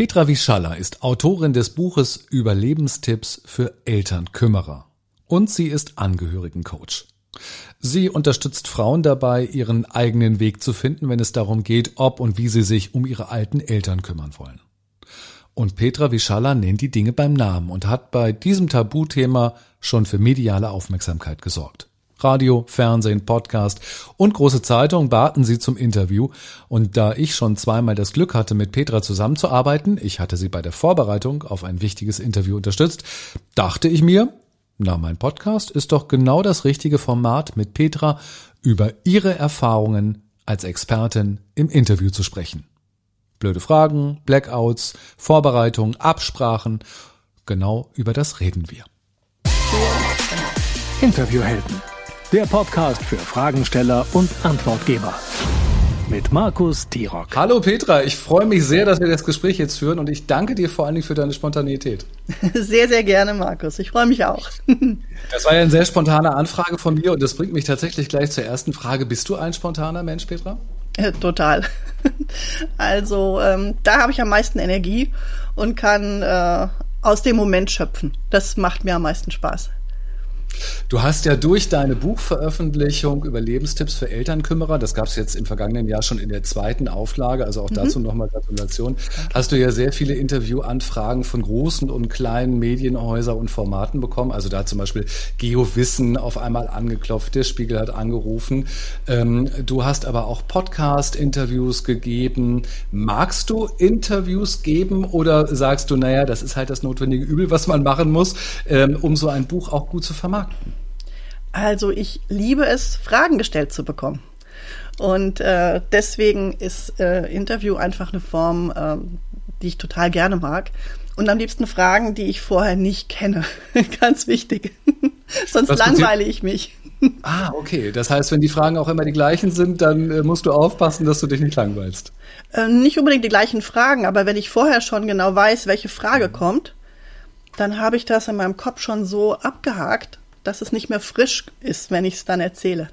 Petra Wischalla ist Autorin des Buches Überlebenstipps für Elternkümmerer und sie ist Angehörigencoach. Sie unterstützt Frauen dabei, ihren eigenen Weg zu finden, wenn es darum geht, ob und wie sie sich um ihre alten Eltern kümmern wollen. Und Petra Wischalla nennt die Dinge beim Namen und hat bei diesem Tabuthema schon für mediale Aufmerksamkeit gesorgt. Radio, Fernsehen, Podcast und große Zeitung baten sie zum Interview. Und da ich schon zweimal das Glück hatte, mit Petra zusammenzuarbeiten, ich hatte sie bei der Vorbereitung auf ein wichtiges Interview unterstützt, dachte ich mir, na, mein Podcast ist doch genau das richtige Format, mit Petra über ihre Erfahrungen als Expertin im Interview zu sprechen. Blöde Fragen, Blackouts, Vorbereitung, Absprachen, genau über das reden wir. Interviewhelden der Podcast für Fragensteller und Antwortgeber. Mit Markus Tirock. Hallo Petra, ich freue mich sehr, dass wir das Gespräch jetzt führen und ich danke dir vor allen Dingen für deine Spontanität. Sehr, sehr gerne, Markus. Ich freue mich auch. Das war ja eine sehr spontane Anfrage von mir und das bringt mich tatsächlich gleich zur ersten Frage. Bist du ein spontaner Mensch, Petra? Äh, total. Also ähm, da habe ich am meisten Energie und kann äh, aus dem Moment schöpfen. Das macht mir am meisten Spaß. Du hast ja durch deine Buchveröffentlichung über Lebenstipps für Elternkümmerer, das gab es jetzt im vergangenen Jahr schon in der zweiten Auflage, also auch dazu mhm. nochmal Gratulation, hast du ja sehr viele Interviewanfragen von großen und kleinen Medienhäusern und Formaten bekommen. Also da zum Beispiel GeoWissen auf einmal angeklopft, der Spiegel hat angerufen. Ähm, du hast aber auch Podcast-Interviews gegeben. Magst du Interviews geben oder sagst du, naja, das ist halt das notwendige Übel, was man machen muss, ähm, um so ein Buch auch gut zu vermarkten? Also ich liebe es, Fragen gestellt zu bekommen. Und äh, deswegen ist äh, Interview einfach eine Form, äh, die ich total gerne mag. Und am liebsten Fragen, die ich vorher nicht kenne. Ganz wichtig. Sonst langweile ich mich. ah, okay. Das heißt, wenn die Fragen auch immer die gleichen sind, dann äh, musst du aufpassen, dass du dich nicht langweilst. Äh, nicht unbedingt die gleichen Fragen, aber wenn ich vorher schon genau weiß, welche Frage mhm. kommt, dann habe ich das in meinem Kopf schon so abgehakt dass es nicht mehr frisch ist, wenn ich es dann erzähle.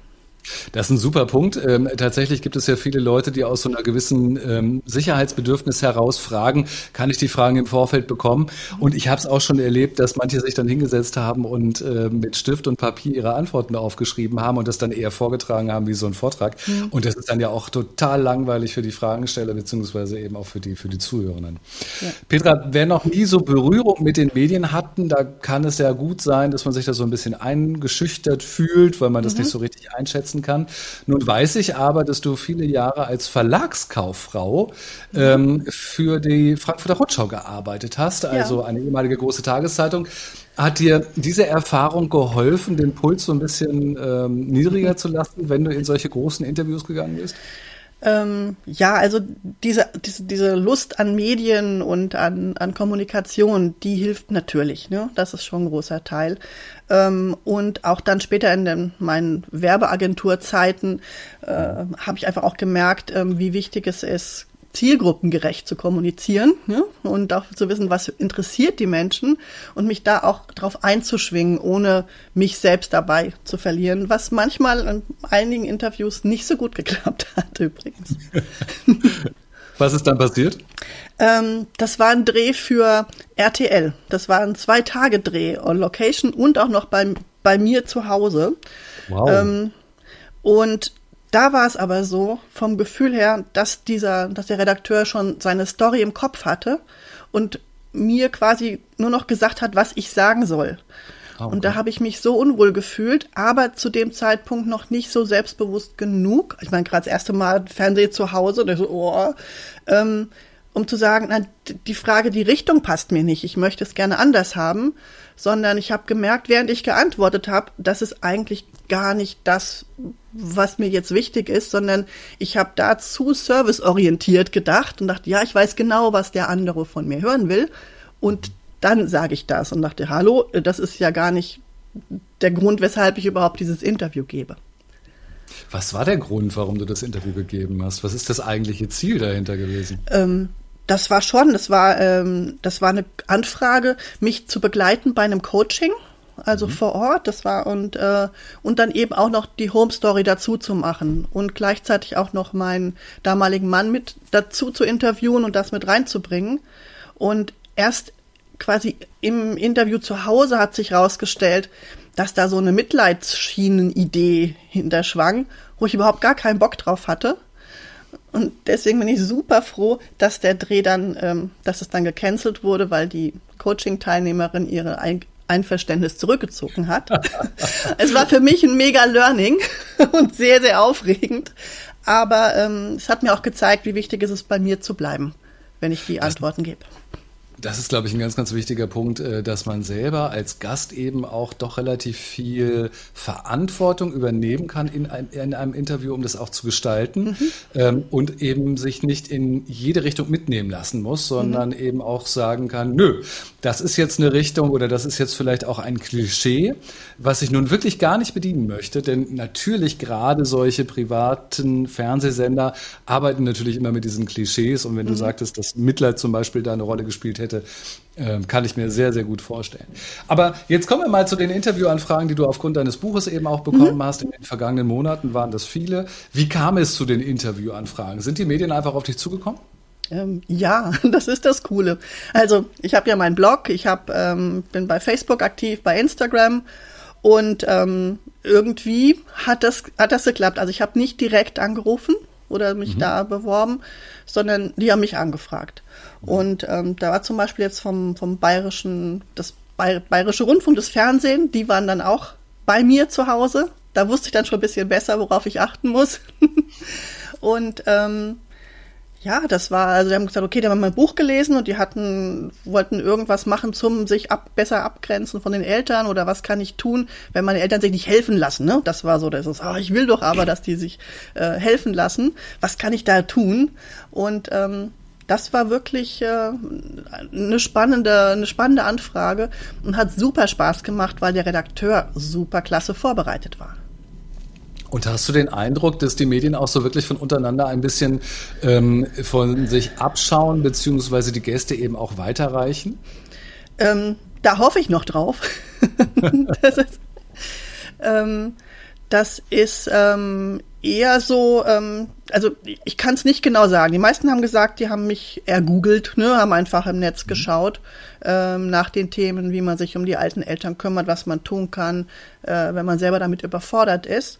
Das ist ein super Punkt. Ähm, tatsächlich gibt es ja viele Leute, die aus so einer gewissen ähm, Sicherheitsbedürfnis heraus fragen, kann ich die Fragen im Vorfeld bekommen? Und ich habe es auch schon erlebt, dass manche sich dann hingesetzt haben und äh, mit Stift und Papier ihre Antworten aufgeschrieben haben und das dann eher vorgetragen haben wie so ein Vortrag. Mhm. Und das ist dann ja auch total langweilig für die Fragensteller beziehungsweise eben auch für die für die Zuhörenden. Ja. Petra, wer noch nie so Berührung mit den Medien hatten, da kann es ja gut sein, dass man sich da so ein bisschen eingeschüchtert fühlt, weil man das mhm. nicht so richtig einschätzen kann. Nun weiß ich aber, dass du viele Jahre als Verlagskauffrau ähm, für die Frankfurter Rundschau gearbeitet hast, also ja. eine ehemalige große Tageszeitung. Hat dir diese Erfahrung geholfen, den Puls so ein bisschen ähm, niedriger zu lassen, wenn du in solche großen Interviews gegangen bist? Ähm, ja, also diese, diese, diese Lust an Medien und an, an Kommunikation, die hilft natürlich. Ne? Das ist schon ein großer Teil. Ähm, und auch dann später in den, meinen Werbeagenturzeiten äh, habe ich einfach auch gemerkt, ähm, wie wichtig es ist, zielgruppengerecht zu kommunizieren ja, und auch zu wissen, was interessiert die Menschen und mich da auch drauf einzuschwingen, ohne mich selbst dabei zu verlieren, was manchmal in einigen Interviews nicht so gut geklappt hat übrigens. Was ist dann passiert? Ähm, das war ein Dreh für RTL. Das war ein Zwei-Tage-Dreh on Location und auch noch bei, bei mir zu Hause. Wow. Ähm, und da war es aber so, vom Gefühl her, dass dieser, dass der Redakteur schon seine Story im Kopf hatte und mir quasi nur noch gesagt hat, was ich sagen soll. Okay. Und da habe ich mich so unwohl gefühlt, aber zu dem Zeitpunkt noch nicht so selbstbewusst genug. Ich meine, gerade das erste Mal Fernsehen zu Hause, und ich so, oh, ähm, um zu sagen, na, die Frage, die Richtung passt mir nicht, ich möchte es gerne anders haben, sondern ich habe gemerkt, während ich geantwortet habe, das ist eigentlich gar nicht das, was mir jetzt wichtig ist, sondern ich habe da zu serviceorientiert gedacht und dachte, ja, ich weiß genau, was der andere von mir hören will. Und dann sage ich das und dachte, hallo, das ist ja gar nicht der Grund, weshalb ich überhaupt dieses Interview gebe. Was war der Grund, warum du das Interview gegeben hast? Was ist das eigentliche Ziel dahinter gewesen? Ähm, das war schon, das war, ähm, das war eine Anfrage, mich zu begleiten bei einem Coaching also mhm. vor Ort. Das war und äh, und dann eben auch noch die Home Story dazu zu machen und gleichzeitig auch noch meinen damaligen Mann mit dazu zu interviewen und das mit reinzubringen. Und erst quasi im Interview zu Hause hat sich rausgestellt, dass da so eine Mitleidsschienen-Idee hinterschwang, wo ich überhaupt gar keinen Bock drauf hatte. Und deswegen bin ich super froh, dass der Dreh dann, ähm, dass es dann gecancelt wurde, weil die Coaching-Teilnehmerin ihre Einverständnis zurückgezogen hat. es war für mich ein mega Learning und sehr, sehr aufregend. Aber ähm, es hat mir auch gezeigt, wie wichtig es ist, bei mir zu bleiben, wenn ich die Antworten gebe. Das ist, glaube ich, ein ganz, ganz wichtiger Punkt, äh, dass man selber als Gast eben auch doch relativ viel Verantwortung übernehmen kann in, ein, in einem Interview, um das auch zu gestalten mhm. ähm, und eben sich nicht in jede Richtung mitnehmen lassen muss, sondern mhm. eben auch sagen kann, nö, das ist jetzt eine Richtung oder das ist jetzt vielleicht auch ein Klischee, was ich nun wirklich gar nicht bedienen möchte, denn natürlich gerade solche privaten Fernsehsender arbeiten natürlich immer mit diesen Klischees und wenn mhm. du sagtest, dass Mitleid zum Beispiel da eine Rolle gespielt hätte, ähm, kann ich mir sehr, sehr gut vorstellen. Aber jetzt kommen wir mal zu den Interviewanfragen, die du aufgrund deines Buches eben auch bekommen mhm. hast. In den vergangenen Monaten waren das viele. Wie kam es zu den Interviewanfragen? Sind die Medien einfach auf dich zugekommen? Ähm, ja, das ist das Coole. Also ich habe ja meinen Blog, ich hab, ähm, bin bei Facebook aktiv, bei Instagram und ähm, irgendwie hat das, hat das geklappt. Also ich habe nicht direkt angerufen oder mich mhm. da beworben, sondern die haben mich angefragt. Und ähm, da war zum Beispiel jetzt vom, vom bayerischen, das Bayerische Rundfunk, das Fernsehen, die waren dann auch bei mir zu Hause. Da wusste ich dann schon ein bisschen besser, worauf ich achten muss. und ähm, ja, das war, also die haben gesagt, okay, die haben mein Buch gelesen und die hatten, wollten irgendwas machen zum sich ab, besser abgrenzen von den Eltern oder was kann ich tun, wenn meine Eltern sich nicht helfen lassen, ne? Das war so, das ist, oh, ich will doch aber, dass die sich äh, helfen lassen. Was kann ich da tun? Und ähm, das war wirklich äh, eine spannende, eine spannende Anfrage und hat super Spaß gemacht, weil der Redakteur super klasse vorbereitet war. Und hast du den Eindruck, dass die Medien auch so wirklich von untereinander ein bisschen ähm, von sich abschauen, beziehungsweise die Gäste eben auch weiterreichen? Ähm, da hoffe ich noch drauf. das ist, ähm, das ist ähm, eher so, ähm, also ich kann es nicht genau sagen. Die meisten haben gesagt, die haben mich ergoogelt, ne, haben einfach im Netz mhm. geschaut ähm, nach den Themen, wie man sich um die alten Eltern kümmert, was man tun kann, äh, wenn man selber damit überfordert ist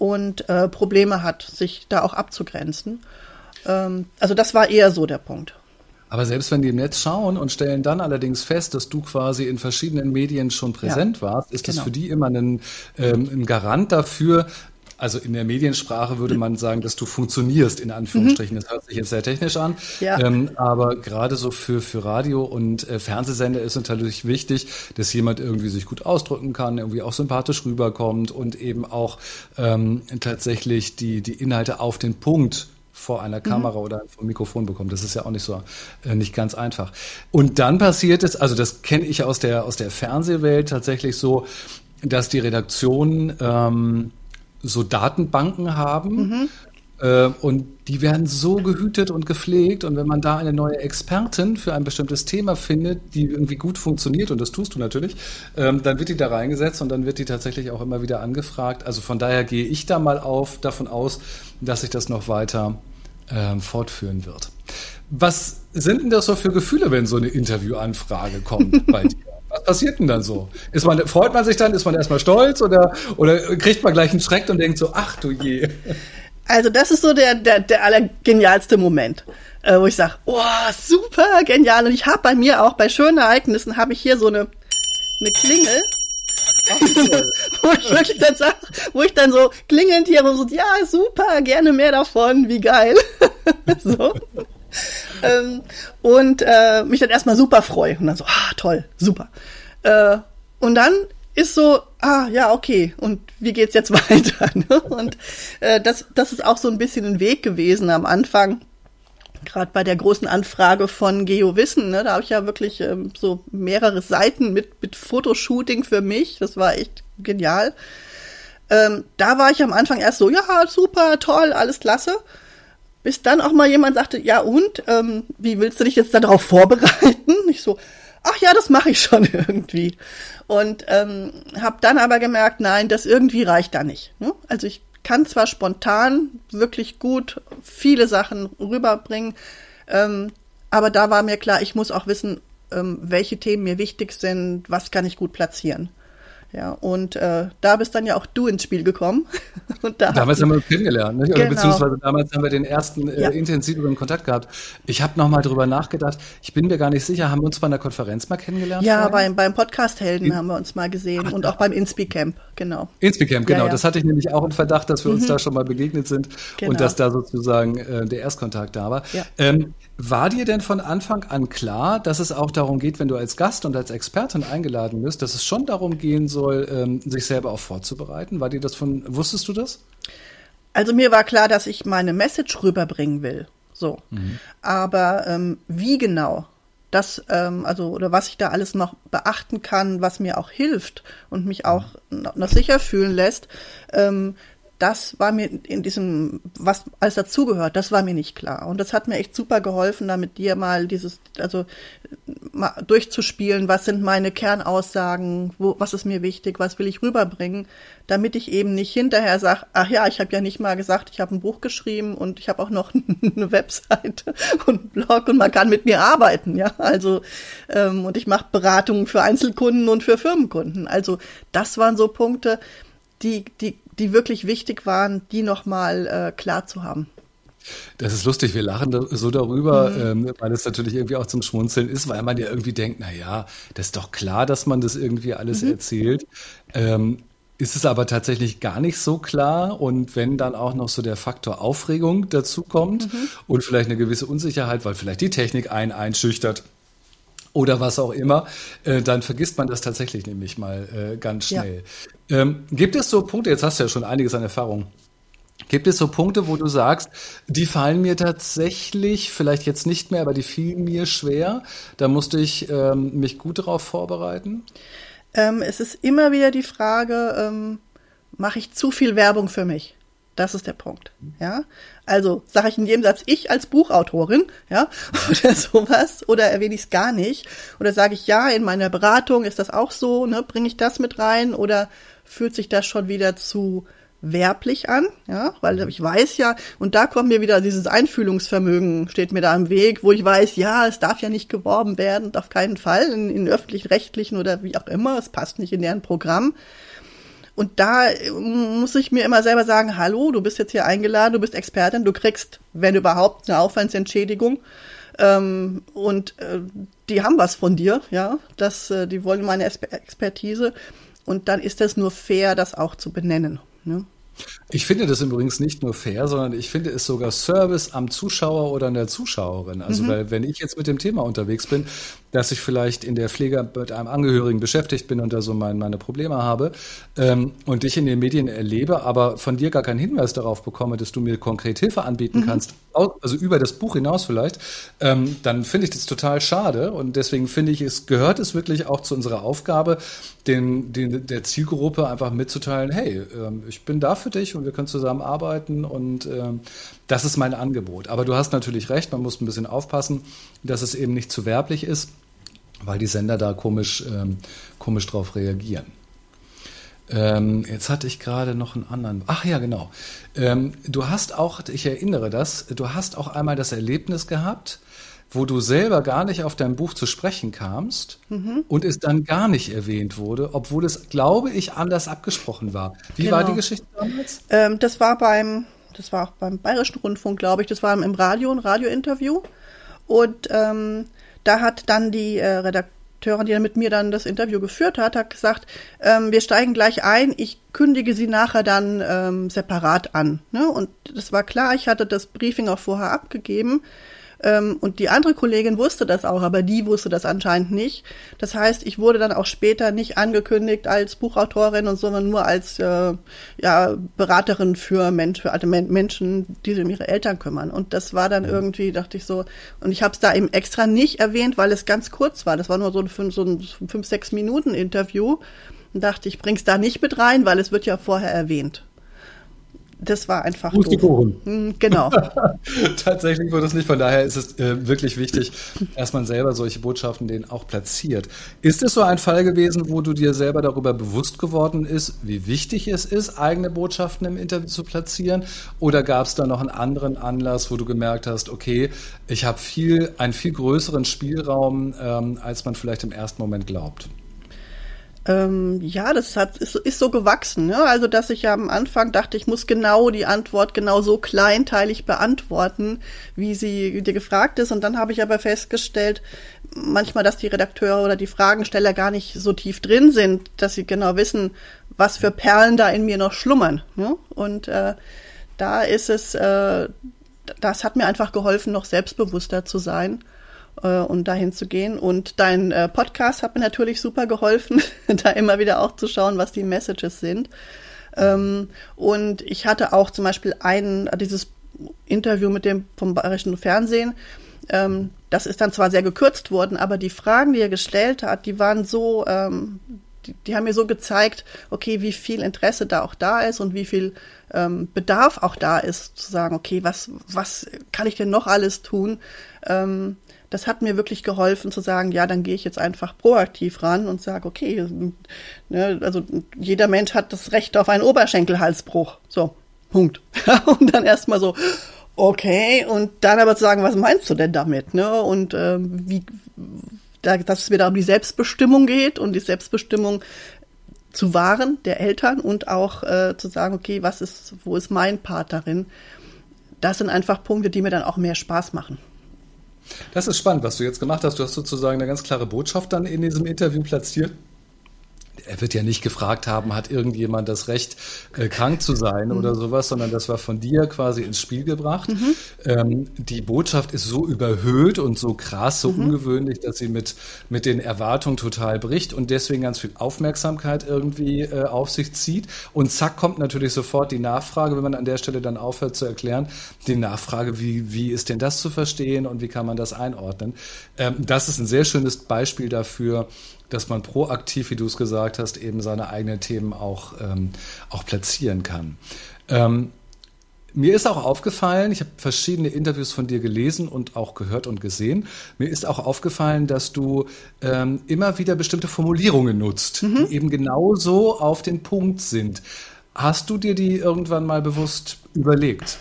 und äh, Probleme hat, sich da auch abzugrenzen. Ähm, also das war eher so der Punkt. Aber selbst wenn die im Netz schauen und stellen dann allerdings fest, dass du quasi in verschiedenen Medien schon präsent ja, warst, ist genau. das für die immer ein, ähm, ein Garant dafür, also in der Mediensprache würde man sagen, dass du funktionierst, in Anführungsstrichen. Mhm. Das hört sich jetzt sehr technisch an. Ja. Ähm, aber gerade so für, für Radio und äh, Fernsehsender ist natürlich wichtig, dass jemand irgendwie sich gut ausdrücken kann, irgendwie auch sympathisch rüberkommt und eben auch ähm, tatsächlich die, die Inhalte auf den Punkt vor einer mhm. Kamera mhm. oder vom Mikrofon bekommt. Das ist ja auch nicht so äh, nicht ganz einfach. Und dann passiert es, also das kenne ich aus der aus der Fernsehwelt tatsächlich so, dass die Redaktion ähm, so Datenbanken haben. Mhm. Äh, und die werden so gehütet und gepflegt. Und wenn man da eine neue Expertin für ein bestimmtes Thema findet, die irgendwie gut funktioniert, und das tust du natürlich, ähm, dann wird die da reingesetzt und dann wird die tatsächlich auch immer wieder angefragt. Also von daher gehe ich da mal auf, davon aus, dass sich das noch weiter äh, fortführen wird. Was sind denn das so für Gefühle, wenn so eine Interviewanfrage kommt bei dir? Was passiert denn dann so? Ist man, freut man sich dann? Ist man erstmal stolz oder, oder kriegt man gleich einen Schreck und denkt so, ach du je? Also das ist so der, der, der allergenialste Moment, äh, wo ich sage, oh, super genial. Und ich habe bei mir auch, bei schönen Ereignissen, habe ich hier so eine, eine Klingel. wo ich wirklich dann sag, wo ich dann so klingelnd hier so, ja, super, gerne mehr davon, wie geil. so ähm, und äh, mich dann erstmal super freue. Und dann so, ah, toll, super. Äh, und dann ist so, ah, ja, okay, und wie geht's jetzt weiter? Ne? Und äh, das, das ist auch so ein bisschen ein Weg gewesen am Anfang. Gerade bei der großen Anfrage von GeoWissen, ne, da habe ich ja wirklich ähm, so mehrere Seiten mit, mit Fotoshooting für mich. Das war echt genial. Ähm, da war ich am Anfang erst so, ja, super, toll, alles klasse. Bis dann auch mal jemand sagte, ja und, ähm, wie willst du dich jetzt darauf vorbereiten? Ich so, ach ja, das mache ich schon irgendwie. Und ähm, habe dann aber gemerkt, nein, das irgendwie reicht da nicht. Ne? Also ich kann zwar spontan wirklich gut viele Sachen rüberbringen, ähm, aber da war mir klar, ich muss auch wissen, ähm, welche Themen mir wichtig sind, was kann ich gut platzieren. Ja, und äh, da bist dann ja auch du ins Spiel gekommen. und da damals haben wir uns kennengelernt, ne? Genau. beziehungsweise damals haben wir den ersten äh, ja. intensiveren Kontakt gehabt. Ich habe nochmal drüber nachgedacht. Ich bin mir gar nicht sicher, haben wir uns bei einer Konferenz mal kennengelernt? Ja, beim, beim Podcast Helden haben wir uns mal gesehen Ach, und auch beim Inspicamp, genau. Inspicamp, genau. Ja, ja. Das hatte ich nämlich auch in Verdacht, dass wir uns mhm. da schon mal begegnet sind genau. und dass da sozusagen äh, der Erstkontakt da war. Ähm, war dir denn von Anfang an klar, dass es auch darum geht, wenn du als Gast und als Expertin eingeladen bist, dass es schon darum gehen soll, ähm, sich selber auch vorzubereiten? War dir das von, wusstest du das? Also mir war klar, dass ich meine Message rüberbringen will. So. Mhm. Aber ähm, wie genau? Das, ähm, also, oder was ich da alles noch beachten kann, was mir auch hilft und mich auch noch sicher fühlen lässt, ähm, das war mir in diesem, was alles dazugehört, das war mir nicht klar. Und das hat mir echt super geholfen, da mit dir mal dieses, also mal durchzuspielen, was sind meine Kernaussagen, wo, was ist mir wichtig, was will ich rüberbringen, damit ich eben nicht hinterher sage, ach ja, ich habe ja nicht mal gesagt, ich habe ein Buch geschrieben und ich habe auch noch eine Webseite und einen Blog und man kann mit mir arbeiten, ja. Also ähm, und ich mache Beratungen für Einzelkunden und für Firmenkunden. Also das waren so Punkte, die, die die wirklich wichtig waren, die nochmal äh, klar zu haben. Das ist lustig, wir lachen so darüber, mhm. ähm, weil es natürlich irgendwie auch zum Schmunzeln ist, weil man ja irgendwie denkt, na ja, das ist doch klar, dass man das irgendwie alles mhm. erzählt. Ähm, ist es aber tatsächlich gar nicht so klar und wenn dann auch noch so der Faktor Aufregung dazu kommt mhm. und vielleicht eine gewisse Unsicherheit, weil vielleicht die Technik einen einschüchtert, oder was auch immer, äh, dann vergisst man das tatsächlich nämlich mal äh, ganz schnell. Ja. Ähm, gibt es so Punkte, jetzt hast du ja schon einiges an Erfahrung, gibt es so Punkte, wo du sagst, die fallen mir tatsächlich, vielleicht jetzt nicht mehr, aber die fielen mir schwer, da musste ich ähm, mich gut darauf vorbereiten? Ähm, es ist immer wieder die Frage, ähm, mache ich zu viel Werbung für mich? Das ist der Punkt. Ja, also sage ich in jedem Satz ich als Buchautorin, ja, oder sowas, oder erwähne ich es gar nicht, oder sage ich ja in meiner Beratung ist das auch so, ne, bringe ich das mit rein, oder fühlt sich das schon wieder zu werblich an, ja, weil ich weiß ja, und da kommt mir wieder dieses Einfühlungsvermögen, steht mir da im Weg, wo ich weiß, ja, es darf ja nicht geworben werden, auf keinen Fall, in, in öffentlich-rechtlichen oder wie auch immer, es passt nicht in deren Programm. Und da äh, muss ich mir immer selber sagen, hallo, du bist jetzt hier eingeladen, du bist Expertin, du kriegst, wenn überhaupt, eine Aufwandsentschädigung. Ähm, und äh, die haben was von dir, ja. Das, äh, die wollen meine Expertise. Und dann ist es nur fair, das auch zu benennen. Ne? Ich finde das übrigens nicht nur fair, sondern ich finde es sogar Service am Zuschauer oder an der Zuschauerin. Also, mhm. weil wenn ich jetzt mit dem Thema unterwegs bin, dass ich vielleicht in der Pflege mit einem Angehörigen beschäftigt bin und da so mein, meine Probleme habe ähm, und dich in den Medien erlebe, aber von dir gar keinen Hinweis darauf bekomme, dass du mir konkret Hilfe anbieten mhm. kannst, also über das Buch hinaus vielleicht, ähm, dann finde ich das total schade und deswegen finde ich, es gehört es wirklich auch zu unserer Aufgabe, den, den der Zielgruppe einfach mitzuteilen, hey, ähm, ich bin da für dich und wir können zusammen arbeiten und ähm, das ist mein Angebot. Aber du hast natürlich recht, man muss ein bisschen aufpassen, dass es eben nicht zu werblich ist, weil die Sender da komisch, ähm, komisch drauf reagieren. Ähm, jetzt hatte ich gerade noch einen anderen. Ach ja, genau. Ähm, du hast auch, ich erinnere das, du hast auch einmal das Erlebnis gehabt, wo du selber gar nicht auf dein Buch zu sprechen kamst mhm. und es dann gar nicht erwähnt wurde, obwohl es, glaube ich, anders abgesprochen war. Wie genau. war die Geschichte damals? Ähm, das war beim das war auch beim Bayerischen Rundfunk, glaube ich, das war im Radio, ein Radiointerview. Und ähm, da hat dann die äh, Redakteurin, die mit mir dann das Interview geführt hat, hat gesagt, ähm, wir steigen gleich ein, ich kündige sie nachher dann ähm, separat an. Ne? Und das war klar, ich hatte das Briefing auch vorher abgegeben. Ähm, und die andere Kollegin wusste das auch, aber die wusste das anscheinend nicht. Das heißt, ich wurde dann auch später nicht angekündigt als Buchautorin und sondern nur als äh, ja, Beraterin für, Mensch, für alte Menschen, die sich um ihre Eltern kümmern. Und das war dann irgendwie, dachte ich so, und ich habe es da eben extra nicht erwähnt, weil es ganz kurz war. Das war nur so ein fünf, so ein fünf sechs Minuten Interview. Und dachte, ich bring's da nicht mit rein, weil es wird ja vorher erwähnt das war einfach Pustekuchen. Hm, genau. Tatsächlich wurde es nicht. Von daher ist es äh, wirklich wichtig, dass man selber solche Botschaften denen auch platziert. Ist es so ein Fall gewesen, wo du dir selber darüber bewusst geworden ist, wie wichtig es ist, eigene Botschaften im Interview zu platzieren? Oder gab es da noch einen anderen Anlass, wo du gemerkt hast, okay, ich habe viel, einen viel größeren Spielraum, ähm, als man vielleicht im ersten Moment glaubt? Ähm, ja, das hat, ist, ist so gewachsen. Ne? Also, dass ich ja am Anfang dachte, ich muss genau die Antwort genau so kleinteilig beantworten, wie sie dir gefragt ist. Und dann habe ich aber festgestellt, manchmal, dass die Redakteure oder die Fragensteller gar nicht so tief drin sind, dass sie genau wissen, was für Perlen da in mir noch schlummern. Ne? Und äh, da ist es, äh, das hat mir einfach geholfen, noch selbstbewusster zu sein äh, und dahin zu gehen. Und dein äh, Podcast hat mir natürlich super geholfen, da immer wieder auch zu schauen, was die Messages sind. Ähm, und ich hatte auch zum Beispiel ein, dieses Interview mit dem vom Bayerischen Fernsehen. Ähm, das ist dann zwar sehr gekürzt worden, aber die Fragen, die er gestellt hat, die waren so, ähm, die, die, haben mir so gezeigt, okay, wie viel Interesse da auch da ist und wie viel ähm, Bedarf auch da ist, zu sagen, okay, was, was kann ich denn noch alles tun? Das hat mir wirklich geholfen zu sagen, ja, dann gehe ich jetzt einfach proaktiv ran und sage, okay, ne, also jeder Mensch hat das Recht auf einen Oberschenkelhalsbruch. So, Punkt. und dann erstmal so, okay, und dann aber zu sagen, was meinst du denn damit? Ne? Und ähm, wie, da, dass es wieder um die Selbstbestimmung geht und die Selbstbestimmung zu wahren der Eltern und auch äh, zu sagen, okay, was ist, wo ist mein Part darin? Das sind einfach Punkte, die mir dann auch mehr Spaß machen. Das ist spannend, was du jetzt gemacht hast. Du hast sozusagen eine ganz klare Botschaft dann in diesem Interview platziert er wird ja nicht gefragt haben, hat irgendjemand das Recht, äh, krank zu sein mhm. oder sowas, sondern das war von dir quasi ins Spiel gebracht. Mhm. Ähm, die Botschaft ist so überhöht und so krass, so mhm. ungewöhnlich, dass sie mit, mit den Erwartungen total bricht und deswegen ganz viel Aufmerksamkeit irgendwie äh, auf sich zieht. Und zack, kommt natürlich sofort die Nachfrage, wenn man an der Stelle dann aufhört zu erklären, die Nachfrage, wie, wie ist denn das zu verstehen und wie kann man das einordnen? Ähm, das ist ein sehr schönes Beispiel dafür, dass man proaktiv, wie du es gesagt hast, eben seine eigenen Themen auch, ähm, auch platzieren kann. Ähm, mir ist auch aufgefallen, ich habe verschiedene Interviews von dir gelesen und auch gehört und gesehen. Mir ist auch aufgefallen, dass du ähm, immer wieder bestimmte Formulierungen nutzt, mhm. die eben genauso auf den Punkt sind. Hast du dir die irgendwann mal bewusst überlegt?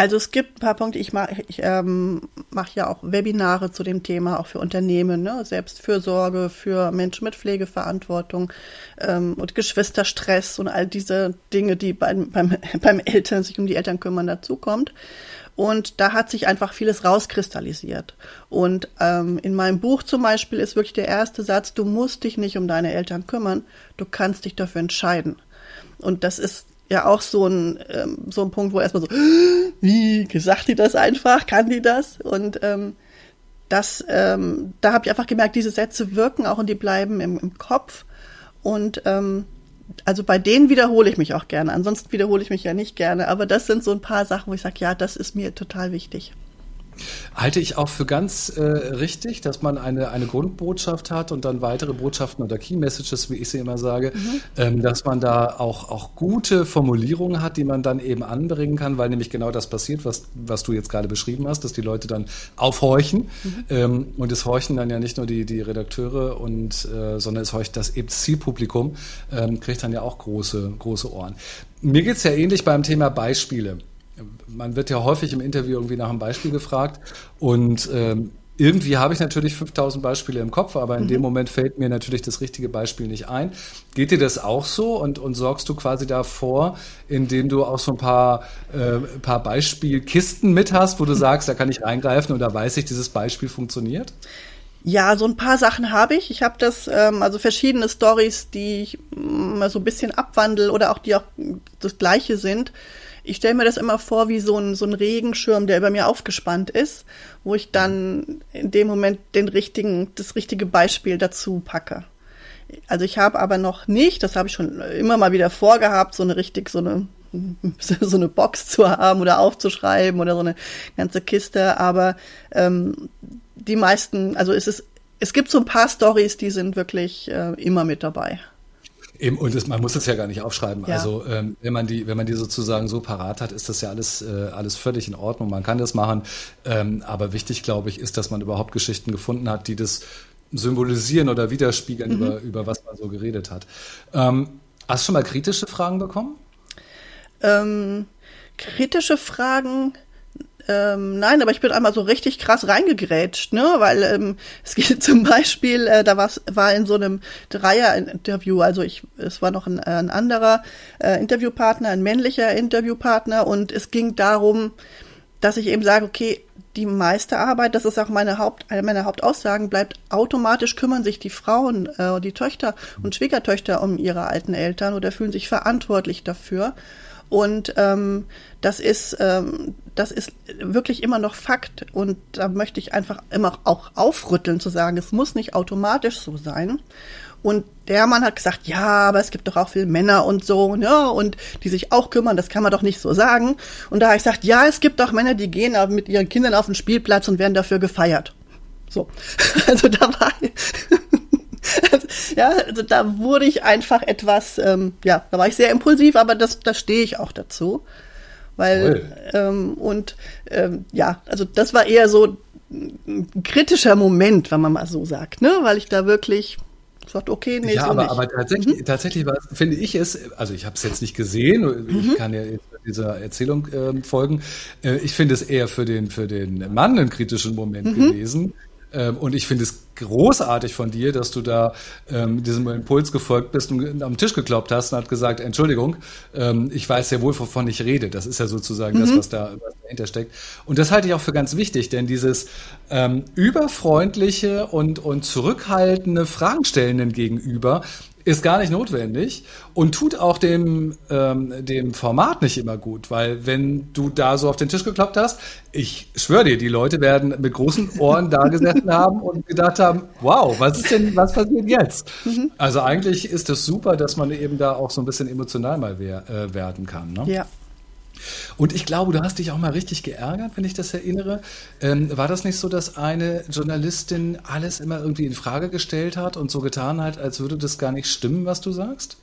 Also es gibt ein paar Punkte. Ich mache ähm, mach ja auch Webinare zu dem Thema, auch für Unternehmen, ne? Selbstfürsorge, für Menschen mit Pflegeverantwortung ähm, und Geschwisterstress und all diese Dinge, die beim, beim, beim Eltern, sich um die Eltern kümmern, dazukommt. Und da hat sich einfach vieles rauskristallisiert. Und ähm, in meinem Buch zum Beispiel ist wirklich der erste Satz, du musst dich nicht um deine Eltern kümmern, du kannst dich dafür entscheiden. Und das ist ja auch so ein, ähm, so ein Punkt, wo erstmal so, wie, sagt die das einfach, kann die das? Und ähm, das, ähm, da habe ich einfach gemerkt, diese Sätze wirken auch und die bleiben im, im Kopf. Und ähm, also bei denen wiederhole ich mich auch gerne. Ansonsten wiederhole ich mich ja nicht gerne. Aber das sind so ein paar Sachen, wo ich sage, ja, das ist mir total wichtig. Halte ich auch für ganz äh, richtig, dass man eine, eine Grundbotschaft hat und dann weitere Botschaften oder Key Messages, wie ich sie immer sage, mhm. ähm, dass man da auch, auch gute Formulierungen hat, die man dann eben anbringen kann, weil nämlich genau das passiert, was, was du jetzt gerade beschrieben hast, dass die Leute dann aufhorchen. Mhm. Ähm, und es horchen dann ja nicht nur die, die Redakteure, und, äh, sondern es horcht das Zielpublikum, ähm, kriegt dann ja auch große, große Ohren. Mir geht es ja ähnlich beim Thema Beispiele man wird ja häufig im Interview irgendwie nach einem Beispiel gefragt und ähm, irgendwie habe ich natürlich 5000 Beispiele im Kopf, aber in mhm. dem Moment fällt mir natürlich das richtige Beispiel nicht ein. Geht dir das auch so und, und sorgst du quasi davor, indem du auch so ein paar, äh, paar Beispielkisten mit hast, wo du sagst, da kann ich reingreifen und da weiß ich, dieses Beispiel funktioniert? Ja, so ein paar Sachen habe ich. Ich habe das, ähm, also verschiedene Stories, die ich mal mm, so ein bisschen abwandle oder auch die auch das gleiche sind ich stelle mir das immer vor wie so ein, so ein Regenschirm, der über mir aufgespannt ist, wo ich dann in dem Moment den richtigen, das richtige Beispiel dazu packe. Also ich habe aber noch nicht, das habe ich schon immer mal wieder vorgehabt, so eine richtig, so eine so eine Box zu haben oder aufzuschreiben oder so eine ganze Kiste, aber ähm, die meisten, also es ist, es gibt so ein paar Stories, die sind wirklich äh, immer mit dabei. Eben, und das, man muss es ja gar nicht aufschreiben. Ja. Also ähm, wenn man die, wenn man die sozusagen so parat hat, ist das ja alles, äh, alles völlig in Ordnung. Man kann das machen. Ähm, aber wichtig, glaube ich, ist, dass man überhaupt Geschichten gefunden hat, die das symbolisieren oder widerspiegeln, mhm. über, über was man so geredet hat. Ähm, hast du schon mal kritische Fragen bekommen? Ähm, kritische Fragen ähm, nein, aber ich bin einmal so richtig krass reingegrätscht, ne? Weil ähm, es geht zum Beispiel, äh, da war in so einem Dreier-Interview, also ich, es war noch ein, ein anderer äh, Interviewpartner, ein männlicher Interviewpartner und es ging darum, dass ich eben sage, okay, die meiste Arbeit, das ist auch meine Haupt, eine meiner Hauptaussagen, bleibt automatisch kümmern sich die Frauen, äh, die Töchter und Schwiegertöchter um ihre alten Eltern oder fühlen sich verantwortlich dafür. Und ähm, das ist ähm, das ist wirklich immer noch Fakt. Und da möchte ich einfach immer auch aufrütteln zu sagen, es muss nicht automatisch so sein. Und der Mann hat gesagt, ja, aber es gibt doch auch viele Männer und so, ne, und die sich auch kümmern, das kann man doch nicht so sagen. Und da habe ich gesagt, ja, es gibt auch Männer, die gehen mit ihren Kindern auf den Spielplatz und werden dafür gefeiert. So. Also da war, ja, also da wurde ich einfach etwas, ähm, ja, da war ich sehr impulsiv, aber das, da stehe ich auch dazu. Weil, ähm, und ähm, ja, also das war eher so ein kritischer Moment, wenn man mal so sagt, ne? Weil ich da wirklich sagt, okay, nee, ja, so aber, nicht. aber tatsächlich, mhm. tatsächlich war, finde ich es, also ich habe es jetzt nicht gesehen, mhm. ich kann ja jetzt dieser Erzählung äh, folgen. Äh, ich finde es eher für den für den Mann einen kritischen Moment mhm. gewesen, ähm, und ich finde es großartig von dir, dass du da ähm, diesem Impuls gefolgt bist und am Tisch gekloppt hast und hat gesagt, Entschuldigung, ähm, ich weiß ja wohl, wovon ich rede. Das ist ja sozusagen mhm. das, was, da, was dahinter steckt. Und das halte ich auch für ganz wichtig, denn dieses ähm, überfreundliche und, und zurückhaltende Fragenstellenden gegenüber ist gar nicht notwendig und tut auch dem, ähm, dem Format nicht immer gut, weil wenn du da so auf den Tisch gekloppt hast, ich schwöre dir, die Leute werden mit großen Ohren da gesessen haben und gedacht haben, wow, was ist denn, was passiert jetzt? Mhm. Also eigentlich ist es super, dass man eben da auch so ein bisschen emotional mal wer, äh, werden kann. Ne? Ja, und ich glaube, du hast dich auch mal richtig geärgert, wenn ich das erinnere. Ähm, war das nicht so, dass eine Journalistin alles immer irgendwie in Frage gestellt hat und so getan hat, als würde das gar nicht stimmen, was du sagst?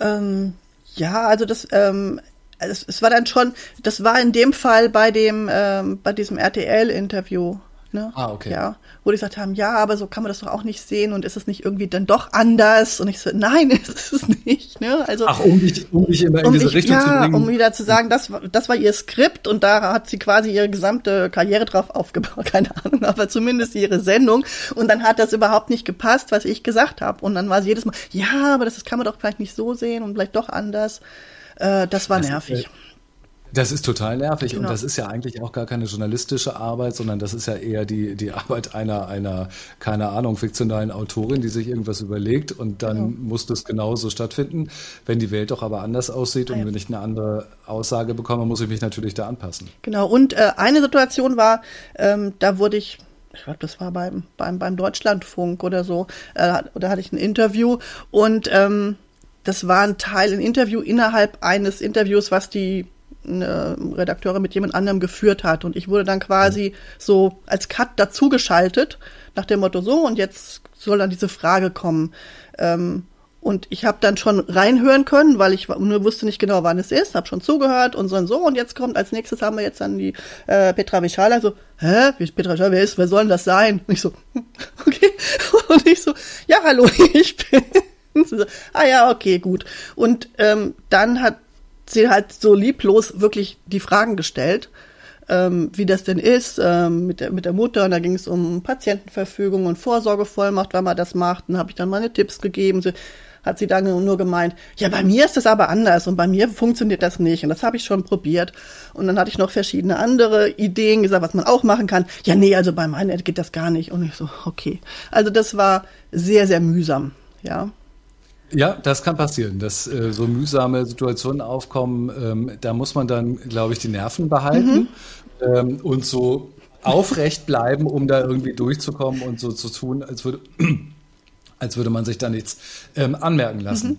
Ähm, ja, also das, ähm, es, es, war dann schon, das war in dem Fall bei dem, ähm, bei diesem RTL-Interview. Ne? Ah, okay. Ja, wo die gesagt haben, ja, aber so kann man das doch auch nicht sehen und ist es nicht irgendwie dann doch anders? Und ich so, nein, ist es nicht. Ne? Also, Ach, um dich, um dich immer in diese ich, Richtung ja, zu bringen. um wieder zu sagen, das, das war ihr Skript und da hat sie quasi ihre gesamte Karriere drauf aufgebaut, keine Ahnung, aber zumindest ihre Sendung. Und dann hat das überhaupt nicht gepasst, was ich gesagt habe. Und dann war sie jedes Mal, ja, aber das kann man doch vielleicht nicht so sehen und vielleicht doch anders. Äh, das war das nervig. Ist, das ist total nervig genau. und das ist ja eigentlich auch gar keine journalistische Arbeit, sondern das ist ja eher die, die Arbeit einer, einer, keine Ahnung, fiktionalen Autorin, die sich irgendwas überlegt und dann genau. muss das genauso stattfinden. Wenn die Welt doch aber anders aussieht und ja. wenn ich eine andere Aussage bekomme, muss ich mich natürlich da anpassen. Genau, und äh, eine Situation war, ähm, da wurde ich ich glaube, das war beim, beim, beim Deutschlandfunk oder so, äh, da hatte ich ein Interview und ähm, das war ein Teil, ein Interview innerhalb eines Interviews, was die eine Redakteurin mit jemand anderem geführt hat. Und ich wurde dann quasi so als Cut dazugeschaltet, nach dem Motto, so, und jetzt soll dann diese Frage kommen. Ähm, und ich habe dann schon reinhören können, weil ich nur wusste nicht genau, wann es ist, habe schon zugehört und so und so. Und jetzt kommt als nächstes haben wir jetzt dann die äh, Petra Vichala so, hä, Petra Vichala, wer ist, wer soll denn das sein? Und ich so, okay. Und ich so, ja, hallo, ich bin. Ah ja, okay, gut. Und ähm, dann hat sie halt so lieblos wirklich die Fragen gestellt, ähm, wie das denn ist ähm, mit, der, mit der Mutter. Und da ging es um Patientenverfügung und Vorsorgevollmacht, weil man das macht. Und habe ich dann meine Tipps gegeben. Sie, hat sie dann nur gemeint, ja, bei mir ist das aber anders und bei mir funktioniert das nicht. Und das habe ich schon probiert. Und dann hatte ich noch verschiedene andere Ideen gesagt, was man auch machen kann. Ja, nee, also bei meinen geht das gar nicht. Und ich so, okay. Also das war sehr, sehr mühsam, ja. Ja, das kann passieren, dass äh, so mühsame Situationen aufkommen. Ähm, da muss man dann, glaube ich, die Nerven behalten mhm. ähm, und so aufrecht bleiben, um da irgendwie durchzukommen und so zu tun, als würde, als würde man sich da nichts ähm, anmerken lassen. Mhm.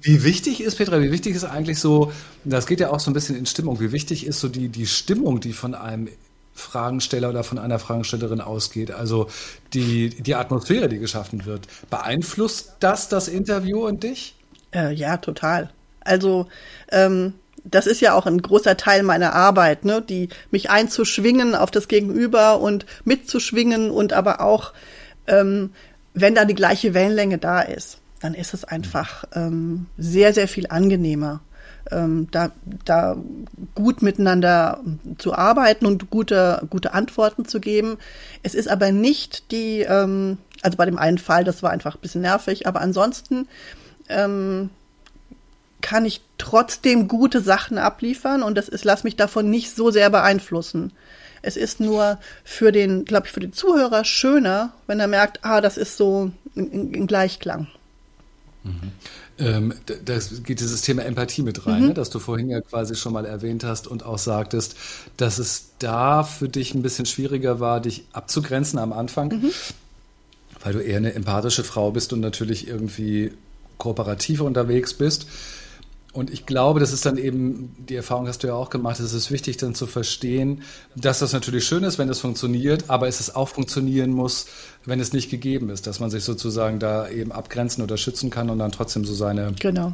Wie wichtig ist, Petra, wie wichtig ist eigentlich so, das geht ja auch so ein bisschen in Stimmung, wie wichtig ist so die, die Stimmung, die von einem Fragensteller oder von einer Fragestellerin ausgeht. Also die, die Atmosphäre, die geschaffen wird. Beeinflusst das das Interview und dich? Äh, ja, total. Also ähm, das ist ja auch ein großer Teil meiner Arbeit, ne? die mich einzuschwingen auf das Gegenüber und mitzuschwingen und aber auch, ähm, wenn da die gleiche Wellenlänge da ist, dann ist es einfach ähm, sehr, sehr viel angenehmer ähm, da, da gut miteinander zu arbeiten und gute, gute Antworten zu geben. Es ist aber nicht die, ähm, also bei dem einen Fall, das war einfach ein bisschen nervig, aber ansonsten ähm, kann ich trotzdem gute Sachen abliefern und das ist, lass mich davon nicht so sehr beeinflussen. Es ist nur für den, glaube ich, für den Zuhörer schöner, wenn er merkt, ah, das ist so ein Gleichklang. Mhm. Ähm, da geht dieses Thema Empathie mit rein, mhm. ne, das du vorhin ja quasi schon mal erwähnt hast und auch sagtest, dass es da für dich ein bisschen schwieriger war, dich abzugrenzen am Anfang, mhm. weil du eher eine empathische Frau bist und natürlich irgendwie kooperativ unterwegs bist. Und ich glaube, das ist dann eben, die Erfahrung hast du ja auch gemacht, es ist wichtig dann zu verstehen, dass das natürlich schön ist, wenn es funktioniert, aber es ist auch funktionieren muss, wenn es nicht gegeben ist, dass man sich sozusagen da eben abgrenzen oder schützen kann und dann trotzdem so seine, genau.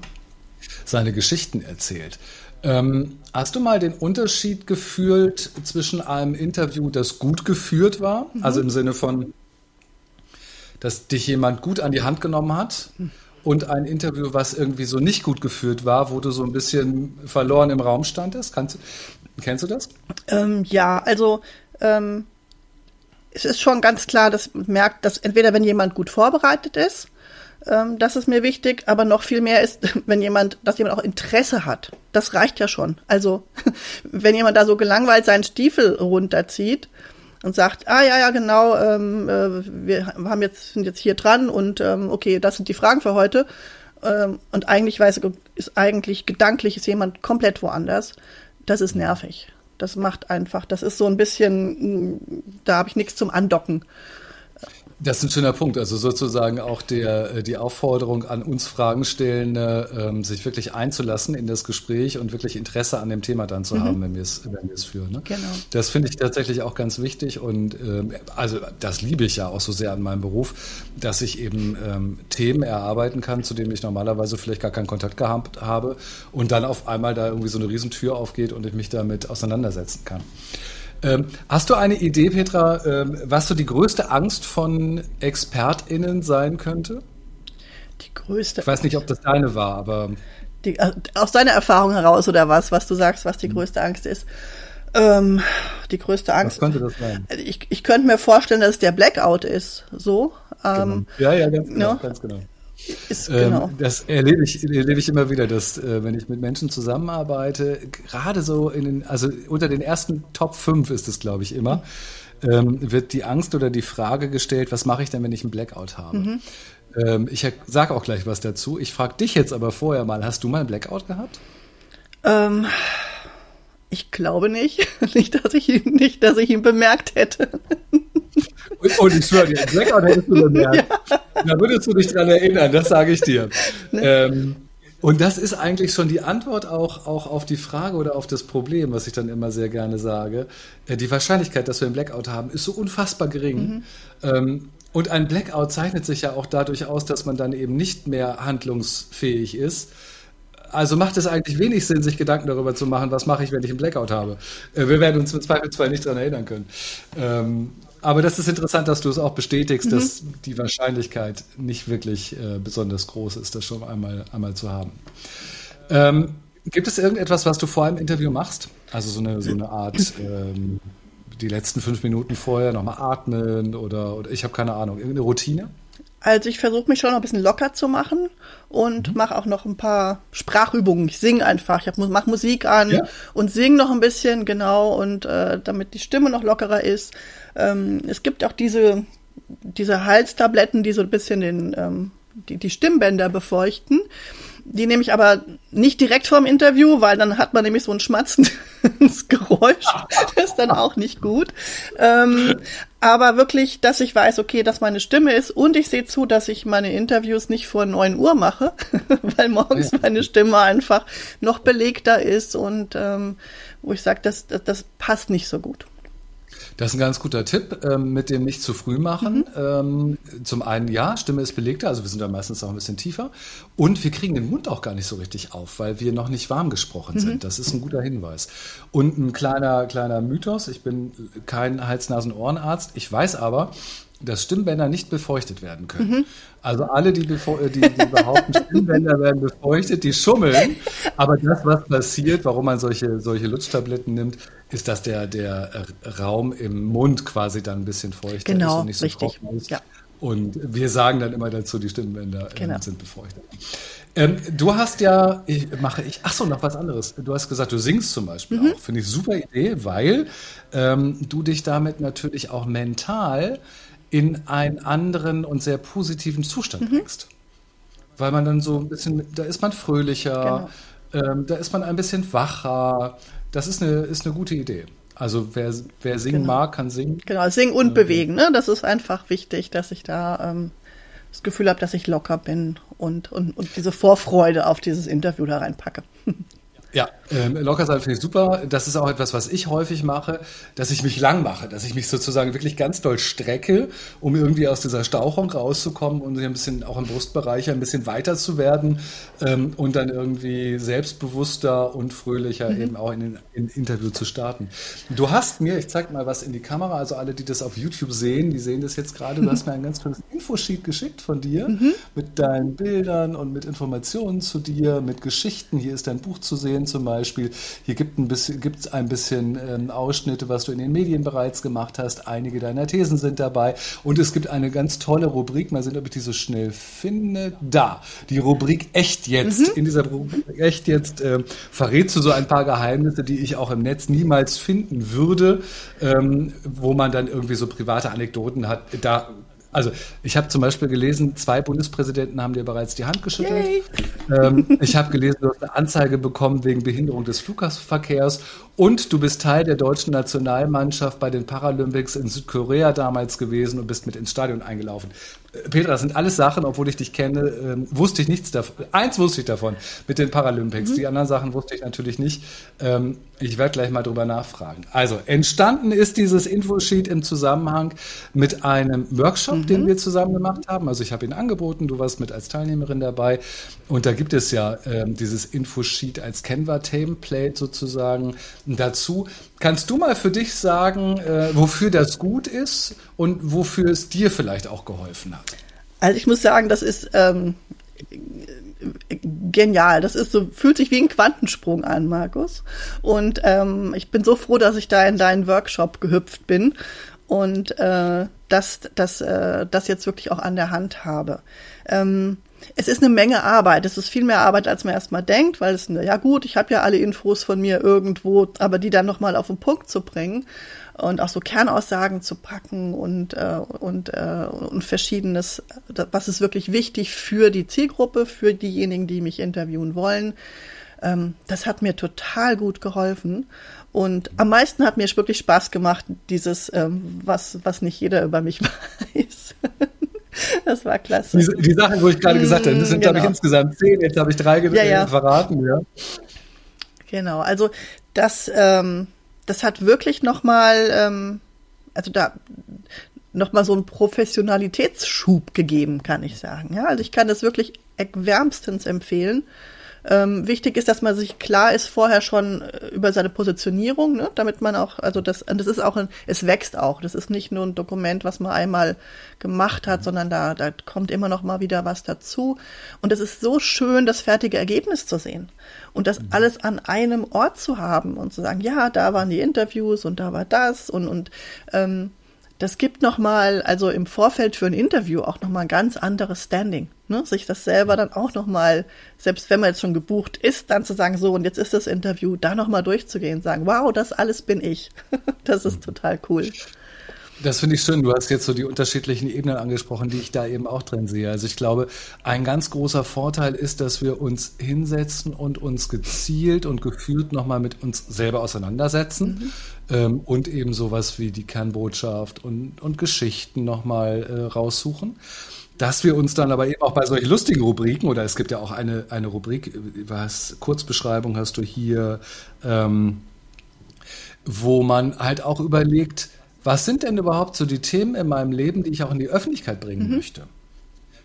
seine Geschichten erzählt. Ähm, hast du mal den Unterschied gefühlt zwischen einem Interview, das gut geführt war, mhm. also im Sinne von, dass dich jemand gut an die Hand genommen hat? Mhm und ein Interview, was irgendwie so nicht gut geführt war, wo du so ein bisschen verloren im Raum standest. Kannst, kennst du das? Ähm, ja, also ähm, es ist schon ganz klar, dass man merkt, dass entweder wenn jemand gut vorbereitet ist, ähm, das ist mir wichtig, aber noch viel mehr ist, wenn jemand, dass jemand auch Interesse hat. Das reicht ja schon. Also wenn jemand da so gelangweilt seinen Stiefel runterzieht, und sagt, ah ja, ja, genau, ähm, äh, wir haben jetzt, sind jetzt hier dran und ähm, okay, das sind die Fragen für heute. Ähm, und eigentlich weiß ist eigentlich gedanklich ist jemand komplett woanders. Das ist nervig. Das macht einfach, das ist so ein bisschen, da habe ich nichts zum Andocken. Das ist ein schöner Punkt. Also sozusagen auch der, äh, die Aufforderung an uns Fragenstellende, ähm, sich wirklich einzulassen in das Gespräch und wirklich Interesse an dem Thema dann zu mhm. haben, wenn wir es, wenn wir es führen. Ne? Genau. Das finde ich tatsächlich auch ganz wichtig und ähm, also das liebe ich ja auch so sehr an meinem Beruf, dass ich eben ähm, Themen erarbeiten kann, zu denen ich normalerweise vielleicht gar keinen Kontakt gehabt habe und dann auf einmal da irgendwie so eine Riesentür aufgeht und ich mich damit auseinandersetzen kann. Ähm, hast du eine Idee, Petra, ähm, was so die größte Angst von ExpertInnen sein könnte? Die größte. Ich weiß nicht, ob das deine war, aber. Die, äh, aus deiner Erfahrung heraus oder was, was du sagst, was die hm. größte Angst ist? Ähm, die größte Angst. Was könnte das sein? Ich, ich könnte mir vorstellen, dass es der Blackout ist. So. Ähm, genau. Ja, ja, ganz genau, ja. ganz genau. Ist, genau. Ähm, das erlebe ich, erlebe ich immer wieder, dass äh, wenn ich mit Menschen zusammenarbeite, gerade so in den, also unter den ersten Top 5 ist es, glaube ich, immer, ähm, wird die Angst oder die Frage gestellt, was mache ich denn, wenn ich einen Blackout habe? Mhm. Ähm, ich sage auch gleich was dazu. Ich frage dich jetzt aber vorher mal, hast du mal einen Blackout gehabt? Ähm, ich glaube nicht. nicht, dass ich ihn, nicht, dass ich ihn bemerkt hätte. Und ich schwöre dir, Blackout hättest du bemerkt. Ja. Da würdest du dich dran erinnern, das sage ich dir. Ne? Ähm, und das ist eigentlich schon die Antwort auch, auch auf die Frage oder auf das Problem, was ich dann immer sehr gerne sage. Äh, die Wahrscheinlichkeit, dass wir einen Blackout haben, ist so unfassbar gering. Mhm. Ähm, und ein Blackout zeichnet sich ja auch dadurch aus, dass man dann eben nicht mehr handlungsfähig ist. Also macht es eigentlich wenig Sinn, sich Gedanken darüber zu machen, was mache ich, wenn ich einen Blackout habe. Äh, wir werden uns im Zweifelsfall nicht daran erinnern können. Aber das ist interessant, dass du es auch bestätigst, mhm. dass die Wahrscheinlichkeit nicht wirklich äh, besonders groß ist, das schon einmal, einmal zu haben. Ähm, gibt es irgendetwas, was du vor einem Interview machst? Also so eine, so eine Art, ähm, die letzten fünf Minuten vorher nochmal atmen oder, oder ich habe keine Ahnung, irgendeine Routine? Also ich versuche mich schon ein bisschen locker zu machen und mhm. mache auch noch ein paar Sprachübungen. Ich singe einfach, ich mache Musik an ja. und singe noch ein bisschen, genau, und äh, damit die Stimme noch lockerer ist. Ähm, es gibt auch diese, diese Halstabletten, die so ein bisschen den, ähm, die, die Stimmbänder befeuchten. Die nehme ich aber nicht direkt vorm Interview, weil dann hat man nämlich so ein schmatzendes Geräusch. Das ist dann auch nicht gut. Ähm, aber wirklich, dass ich weiß, okay, dass meine Stimme ist und ich sehe zu, dass ich meine Interviews nicht vor neun Uhr mache, weil morgens meine Stimme einfach noch belegter ist und ähm, wo ich sage, das, das, das passt nicht so gut. Das ist ein ganz guter Tipp, ähm, mit dem nicht zu früh machen. Mhm. Ähm, zum einen, ja, Stimme ist belegter, also wir sind da meistens auch ein bisschen tiefer. Und wir kriegen den Mund auch gar nicht so richtig auf, weil wir noch nicht warm gesprochen mhm. sind. Das ist ein guter Hinweis. Und ein kleiner, kleiner Mythos, ich bin kein Hals-Nasen-Ohrenarzt. Ich weiß aber, dass Stimmbänder nicht befeuchtet werden können. Mhm. Also alle, die, die, die behaupten, Stimmbänder werden befeuchtet, die schummeln. Aber das, was passiert, warum man solche, solche Lutschtabletten nimmt, ist, dass der, der Raum im Mund quasi dann ein bisschen feuchter genau, ist und nicht so richtig. trocken ist. Ja. Und wir sagen dann immer dazu, die Stimmbänder äh, genau. sind befeuchtet. Ähm, du hast ja, ich mache ich, ach so, noch was anderes. Du hast gesagt, du singst zum Beispiel mhm. auch. Finde ich super Idee, weil ähm, du dich damit natürlich auch mental in einen anderen und sehr positiven Zustand mhm. bringst. Weil man dann so ein bisschen, da ist man fröhlicher, genau. ähm, da ist man ein bisschen wacher. Das ist eine, ist eine gute Idee. Also wer, wer singen genau. mag, kann singen. Genau, singen und äh, bewegen. Ne? Das ist einfach wichtig, dass ich da ähm, das Gefühl habe, dass ich locker bin und, und, und diese Vorfreude auf dieses Interview da reinpacke. Ja, ähm, locker sein finde ich super. Das ist auch etwas, was ich häufig mache, dass ich mich lang mache, dass ich mich sozusagen wirklich ganz doll strecke, um irgendwie aus dieser Stauchung rauszukommen und ein bisschen auch im Brustbereich ein bisschen weiter zu werden ähm, und dann irgendwie selbstbewusster und fröhlicher mhm. eben auch in ein Interview zu starten. Du hast mir, ich zeig mal was in die Kamera, also alle, die das auf YouTube sehen, die sehen das jetzt gerade, du hast mir ein ganz tolles Infosheet geschickt von dir mhm. mit deinen Bildern und mit Informationen zu dir, mit Geschichten. Hier ist dein Buch zu sehen zum Beispiel. Hier gibt ein bisschen, gibt's ein bisschen ähm, Ausschnitte, was du in den Medien bereits gemacht hast. Einige deiner Thesen sind dabei. Und es gibt eine ganz tolle Rubrik. Mal sehen, ob ich die so schnell finde. Da. Die Rubrik Echt jetzt. Mhm. In dieser Rubrik Echt jetzt äh, verrätst du so ein paar Geheimnisse, die ich auch im Netz niemals finden würde, ähm, wo man dann irgendwie so private Anekdoten hat. Da also ich habe zum Beispiel gelesen, zwei Bundespräsidenten haben dir bereits die Hand geschüttelt. Ähm, ich habe gelesen, du hast eine Anzeige bekommen wegen Behinderung des Flughafenverkehrs und du bist Teil der deutschen Nationalmannschaft bei den Paralympics in Südkorea damals gewesen und bist mit ins Stadion eingelaufen. Peter, das sind alles Sachen, obwohl ich dich kenne, ähm, wusste ich nichts davon. Eins wusste ich davon mit den Paralympics. Mhm. Die anderen Sachen wusste ich natürlich nicht. Ähm, ich werde gleich mal drüber nachfragen. Also, entstanden ist dieses Infosheet im Zusammenhang mit einem Workshop, mhm. den wir zusammen gemacht haben. Also, ich habe ihn angeboten, du warst mit als Teilnehmerin dabei. Und da gibt es ja ähm, dieses Infosheet als Canva-Template sozusagen dazu. Kannst du mal für dich sagen, äh, wofür das gut ist und wofür es dir vielleicht auch geholfen hat? Also ich muss sagen, das ist ähm, genial. Das ist so, fühlt sich wie ein Quantensprung an, Markus. Und ähm, ich bin so froh, dass ich da in deinen Workshop gehüpft bin und äh, das, das, äh, das jetzt wirklich auch an der Hand habe. Ähm, es ist eine Menge Arbeit. Es ist viel mehr Arbeit, als man erstmal denkt, weil es, ja gut, ich habe ja alle Infos von mir irgendwo, aber die dann nochmal auf den Punkt zu bringen und auch so Kernaussagen zu packen und, äh, und, äh, und verschiedenes, was ist wirklich wichtig für die Zielgruppe, für diejenigen, die mich interviewen wollen. Ähm, das hat mir total gut geholfen. Und am meisten hat mir wirklich Spaß gemacht, dieses, ähm, was, was nicht jeder über mich weiß. Das war klasse. Die, die Sachen, wo ich gerade gesagt habe, das sind, genau. glaube ich, insgesamt zehn. Jetzt habe ich drei ja, ja. verraten. Ja. Genau, also das, ähm, das hat wirklich nochmal, ähm, also da nochmal so einen Professionalitätsschub gegeben, kann ich sagen. Ja, also ich kann das wirklich wärmstens empfehlen. Ähm, wichtig ist, dass man sich klar ist vorher schon äh, über seine Positionierung, ne? damit man auch, also das, das ist auch ein, es wächst auch. Das ist nicht nur ein Dokument, was man einmal gemacht hat, sondern da, da kommt immer noch mal wieder was dazu. Und es ist so schön, das fertige Ergebnis zu sehen und das mhm. alles an einem Ort zu haben und zu sagen, ja, da waren die Interviews und da war das und und ähm, das gibt nochmal, also im Vorfeld für ein Interview auch nochmal ein ganz anderes Standing. Ne? Sich das selber dann auch nochmal, selbst wenn man jetzt schon gebucht ist, dann zu sagen, so und jetzt ist das Interview, da nochmal durchzugehen, sagen, wow, das alles bin ich. das ist total cool. Das finde ich schön. Du hast jetzt so die unterschiedlichen Ebenen angesprochen, die ich da eben auch drin sehe. Also ich glaube, ein ganz großer Vorteil ist, dass wir uns hinsetzen und uns gezielt und gefühlt nochmal mit uns selber auseinandersetzen. Mhm ähm, und eben sowas wie die Kernbotschaft und, und Geschichten nochmal äh, raussuchen. Dass wir uns dann aber eben auch bei solchen lustigen Rubriken, oder es gibt ja auch eine, eine Rubrik, was Kurzbeschreibung hast du hier, ähm, wo man halt auch überlegt, was sind denn überhaupt so die Themen in meinem Leben, die ich auch in die Öffentlichkeit bringen mhm. möchte?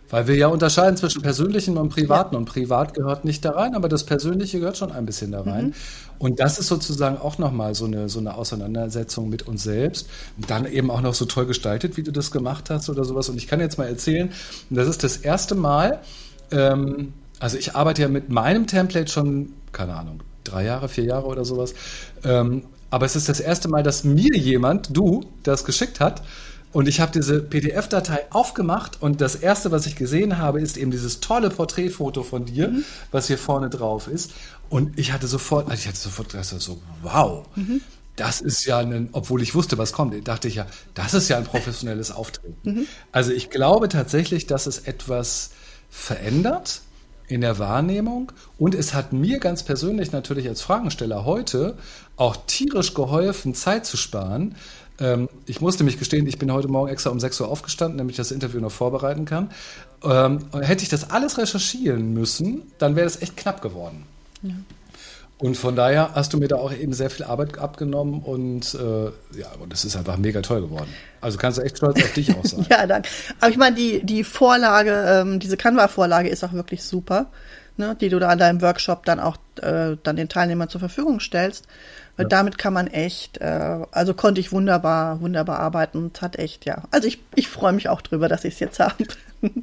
Weil wir ja unterscheiden zwischen persönlichen und privaten. Ja. Und privat gehört nicht da rein, aber das Persönliche gehört schon ein bisschen da rein. Mhm. Und das ist sozusagen auch nochmal so eine, so eine Auseinandersetzung mit uns selbst. Und dann eben auch noch so toll gestaltet, wie du das gemacht hast oder sowas. Und ich kann jetzt mal erzählen, das ist das erste Mal, ähm, also ich arbeite ja mit meinem Template schon, keine Ahnung, drei Jahre, vier Jahre oder sowas. Ähm, aber es ist das erste Mal, dass mir jemand, du, das geschickt hat. Und ich habe diese PDF-Datei aufgemacht und das erste, was ich gesehen habe, ist eben dieses tolle Porträtfoto von dir, mhm. was hier vorne drauf ist. Und ich hatte sofort, also ich hatte sofort gedacht, so, wow, mhm. das ist ja ein, obwohl ich wusste, was kommt, dachte ich ja, das ist ja ein professionelles Auftreten. Mhm. Also ich glaube tatsächlich, dass es etwas verändert in der Wahrnehmung und es hat mir ganz persönlich natürlich als Fragensteller heute auch tierisch geholfen, Zeit zu sparen. Ähm, ich musste mich gestehen, ich bin heute Morgen extra um 6 Uhr aufgestanden, damit ich das Interview noch vorbereiten kann. Ähm, hätte ich das alles recherchieren müssen, dann wäre es echt knapp geworden. Ja. Und von daher hast du mir da auch eben sehr viel Arbeit abgenommen und äh, ja, und es ist einfach mega toll geworden. Also kannst du echt stolz auf dich auch sein. ja, danke. Aber ich meine, die, die Vorlage, ähm, diese Canva-Vorlage ist auch wirklich super, ne, die du da an deinem Workshop dann auch äh, dann den Teilnehmern zur Verfügung stellst. Weil ja. damit kann man echt, äh, also konnte ich wunderbar, wunderbar arbeiten und hat echt, ja. Also ich, ich freue mich auch drüber, dass ich es jetzt habe.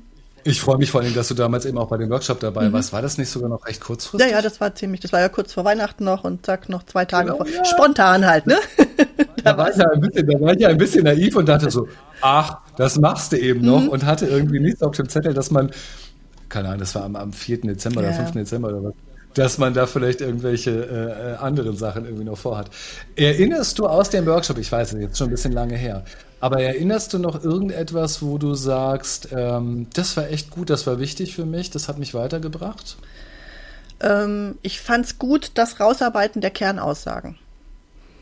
Ich freue mich vor allem, dass du damals eben auch bei dem Workshop dabei mhm. warst. War das nicht sogar noch recht kurzfristig? Ja, ja, das war ziemlich, das war ja kurz vor Weihnachten noch und zack, noch zwei Tage genau, vor. Ja. Spontan halt, ne? da, war ich ja ein bisschen, da war ich ja ein bisschen naiv und dachte so, ach, das machst du eben noch mhm. und hatte irgendwie nichts auf dem Zettel, dass man, keine Ahnung, das war am, am 4. Dezember ja. oder 5. Dezember oder was dass man da vielleicht irgendwelche äh, anderen Sachen irgendwie noch vorhat. Erinnerst du aus dem Workshop, ich weiß, es jetzt schon ein bisschen lange her, aber erinnerst du noch irgendetwas, wo du sagst, ähm, das war echt gut, das war wichtig für mich, das hat mich weitergebracht? Ähm, ich fand es gut, das Rausarbeiten der Kernaussagen.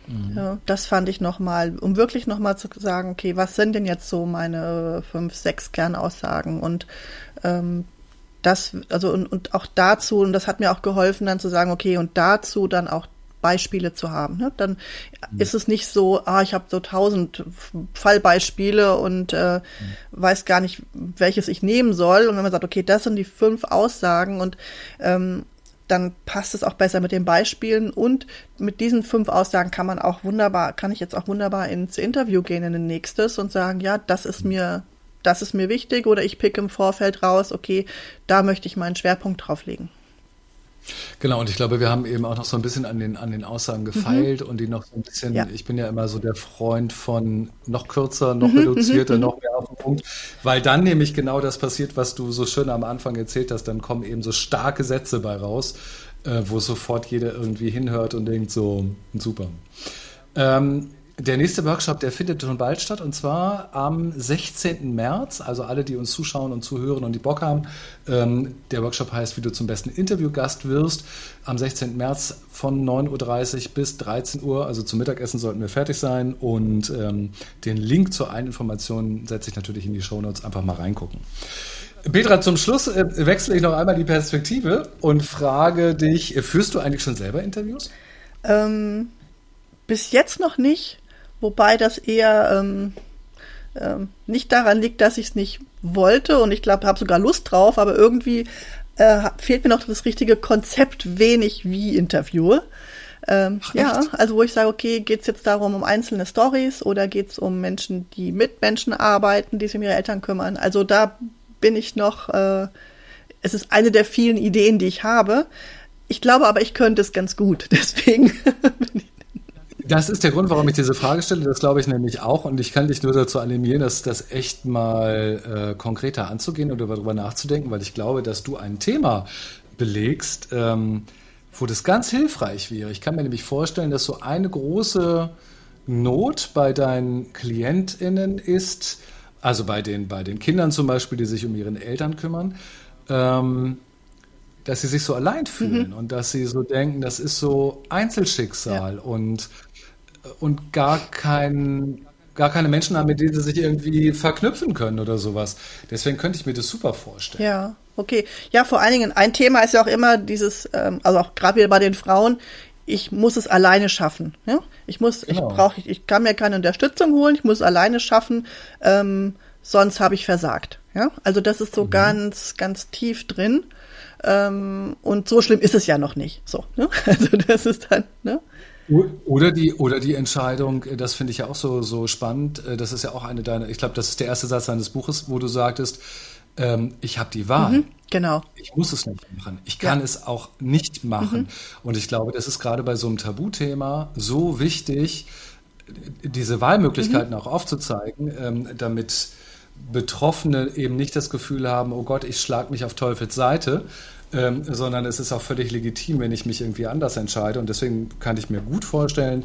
Mhm. Ja, das fand ich nochmal, um wirklich nochmal zu sagen, okay, was sind denn jetzt so meine fünf, sechs Kernaussagen und ähm, das, also und, und auch dazu, und das hat mir auch geholfen, dann zu sagen, okay, und dazu dann auch Beispiele zu haben. Ne? Dann mhm. ist es nicht so, ah, ich habe so tausend Fallbeispiele und äh, mhm. weiß gar nicht, welches ich nehmen soll. Und wenn man sagt, okay, das sind die fünf Aussagen und ähm, dann passt es auch besser mit den Beispielen und mit diesen fünf Aussagen kann man auch wunderbar, kann ich jetzt auch wunderbar ins Interview gehen in ein nächstes und sagen, ja, das ist mhm. mir, das ist mir wichtig oder ich pick im Vorfeld raus, okay, da möchte ich meinen Schwerpunkt drauf legen. Genau, und ich glaube, wir haben eben auch noch so ein bisschen an den, an den Aussagen gefeilt mhm. und die noch so ein bisschen, ja. ich bin ja immer so der Freund von noch kürzer, noch mhm, reduzierter, mhm, noch mehr auf den Punkt, weil dann nämlich genau das passiert, was du so schön am Anfang erzählt hast, dann kommen eben so starke Sätze bei raus, äh, wo sofort jeder irgendwie hinhört und denkt so, super. Ähm, der nächste Workshop, der findet schon bald statt und zwar am 16. März. Also alle, die uns zuschauen und zuhören und die Bock haben. Ähm, der Workshop heißt, wie du zum besten Interviewgast wirst. Am 16. März von 9.30 Uhr bis 13 Uhr. Also zum Mittagessen sollten wir fertig sein. Und ähm, den Link zur Eininformation setze ich natürlich in die Shownotes. Einfach mal reingucken. Petra, zum Schluss äh, wechsle ich noch einmal die Perspektive und frage dich, äh, führst du eigentlich schon selber Interviews? Ähm, bis jetzt noch nicht. Wobei das eher ähm, ähm, nicht daran liegt, dass ich es nicht wollte und ich glaube, habe sogar Lust drauf, aber irgendwie äh, fehlt mir noch das richtige Konzept, wenig wie interviewe. Ähm, ja, also wo ich sage, okay, geht es jetzt darum um einzelne Stories oder geht es um Menschen, die mit Menschen arbeiten, die sich um ihre Eltern kümmern? Also da bin ich noch, äh, es ist eine der vielen Ideen, die ich habe. Ich glaube aber, ich könnte es ganz gut. Deswegen bin ich das ist der Grund, warum ich diese Frage stelle. Das glaube ich nämlich auch. Und ich kann dich nur dazu animieren, das, das echt mal äh, konkreter anzugehen oder darüber nachzudenken, weil ich glaube, dass du ein Thema belegst, ähm, wo das ganz hilfreich wäre. Ich kann mir nämlich vorstellen, dass so eine große Not bei deinen KlientInnen ist, also bei den, bei den Kindern zum Beispiel, die sich um ihren Eltern kümmern, ähm, dass sie sich so allein fühlen mhm. und dass sie so denken, das ist so Einzelschicksal ja. und und gar kein, gar keine Menschen haben, mit denen sie sich irgendwie verknüpfen können oder sowas. Deswegen könnte ich mir das super vorstellen. Ja, okay. Ja, vor allen Dingen, ein Thema ist ja auch immer dieses, ähm, also auch gerade wieder bei den Frauen, ich muss es alleine schaffen. Ja? Ich muss, genau. ich brauche, ich kann mir keine Unterstützung holen, ich muss alleine schaffen, ähm, sonst habe ich versagt. Ja? Also das ist so mhm. ganz, ganz tief drin. Ähm, und so schlimm ist es ja noch nicht. So, ne? Also das ist dann, ne? Oder die, oder die Entscheidung, das finde ich ja auch so, so spannend, äh, das ist ja auch eine deiner, ich glaube, das ist der erste Satz deines Buches, wo du sagtest, ähm, ich habe die Wahl. Mhm, genau. Ich muss es nicht machen. Ich kann ja. es auch nicht machen. Mhm. Und ich glaube, das ist gerade bei so einem Tabuthema so wichtig, diese Wahlmöglichkeiten mhm. auch aufzuzeigen, ähm, damit Betroffene eben nicht das Gefühl haben, oh Gott, ich schlage mich auf Teufels Seite, ähm, sondern es ist auch völlig legitim, wenn ich mich irgendwie anders entscheide. Und deswegen kann ich mir gut vorstellen,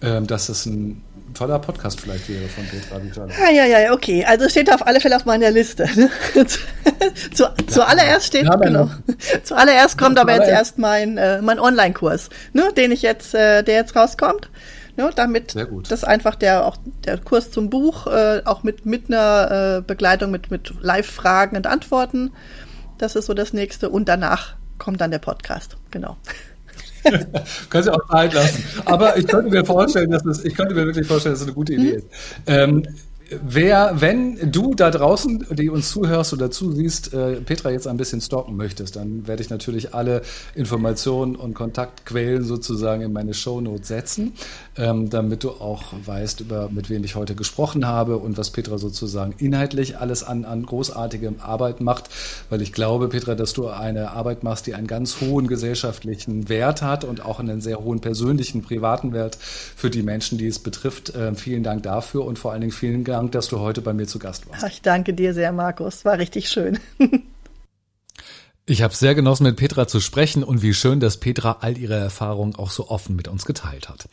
ähm, dass es ein toller Podcast vielleicht wäre von Petra Vitale. Ja, ja, ja, okay. Also es steht auf alle Fälle auf meiner Liste. zu, ja, zuallererst steht, ja, genau. Zuallererst kommt aber jetzt erst mein, äh, mein Online-Kurs, ne, den ich jetzt, äh, der jetzt rauskommt. Ne, damit das einfach der auch der Kurs zum Buch äh, auch mit mit einer äh, Begleitung mit mit Live-Fragen und Antworten. Das ist so das nächste und danach kommt dann der Podcast. Genau. Kannst du auch Zeit lassen. Aber ich könnte mir vorstellen, dass es, ich könnte mir wirklich vorstellen, dass es eine gute Idee ist. Ähm, Wer, wenn du da draußen, die uns zuhörst oder zusiehst, äh, Petra jetzt ein bisschen stalken möchtest, dann werde ich natürlich alle Informationen und Kontaktquellen sozusagen in meine Shownotes setzen, ähm, damit du auch weißt, über mit wem ich heute gesprochen habe und was Petra sozusagen inhaltlich alles an, an großartigem Arbeit macht, weil ich glaube, Petra, dass du eine Arbeit machst, die einen ganz hohen gesellschaftlichen Wert hat und auch einen sehr hohen persönlichen, privaten Wert für die Menschen, die es betrifft. Äh, vielen Dank dafür und vor allen Dingen vielen Dank Dank, dass du heute bei mir zu Gast warst. Ich danke dir sehr, Markus. War richtig schön. Ich habe sehr genossen, mit Petra zu sprechen und wie schön, dass Petra all ihre Erfahrungen auch so offen mit uns geteilt hat.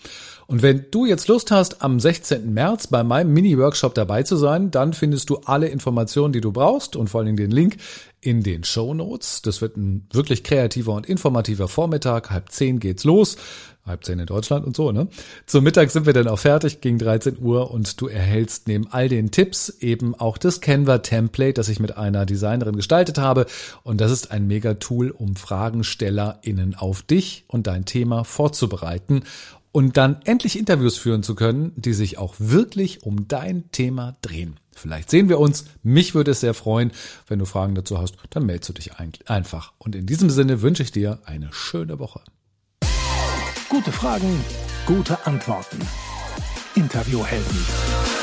Und wenn du jetzt Lust hast, am 16. März bei meinem Mini-Workshop dabei zu sein, dann findest du alle Informationen, die du brauchst und vor allen Dingen den Link in den Show Notes. Das wird ein wirklich kreativer und informativer Vormittag. Halb zehn geht's los halb zehn in Deutschland und so, ne? Zum Mittag sind wir dann auch fertig gegen 13 Uhr und du erhältst neben all den Tipps eben auch das Canva-Template, das ich mit einer Designerin gestaltet habe. Und das ist ein Mega-Tool, um FragenstellerInnen auf dich und dein Thema vorzubereiten und dann endlich Interviews führen zu können, die sich auch wirklich um dein Thema drehen. Vielleicht sehen wir uns. Mich würde es sehr freuen. Wenn du Fragen dazu hast, dann meldest du dich einfach. Und in diesem Sinne wünsche ich dir eine schöne Woche. Gute Fragen, gute Antworten. Interviewhelden.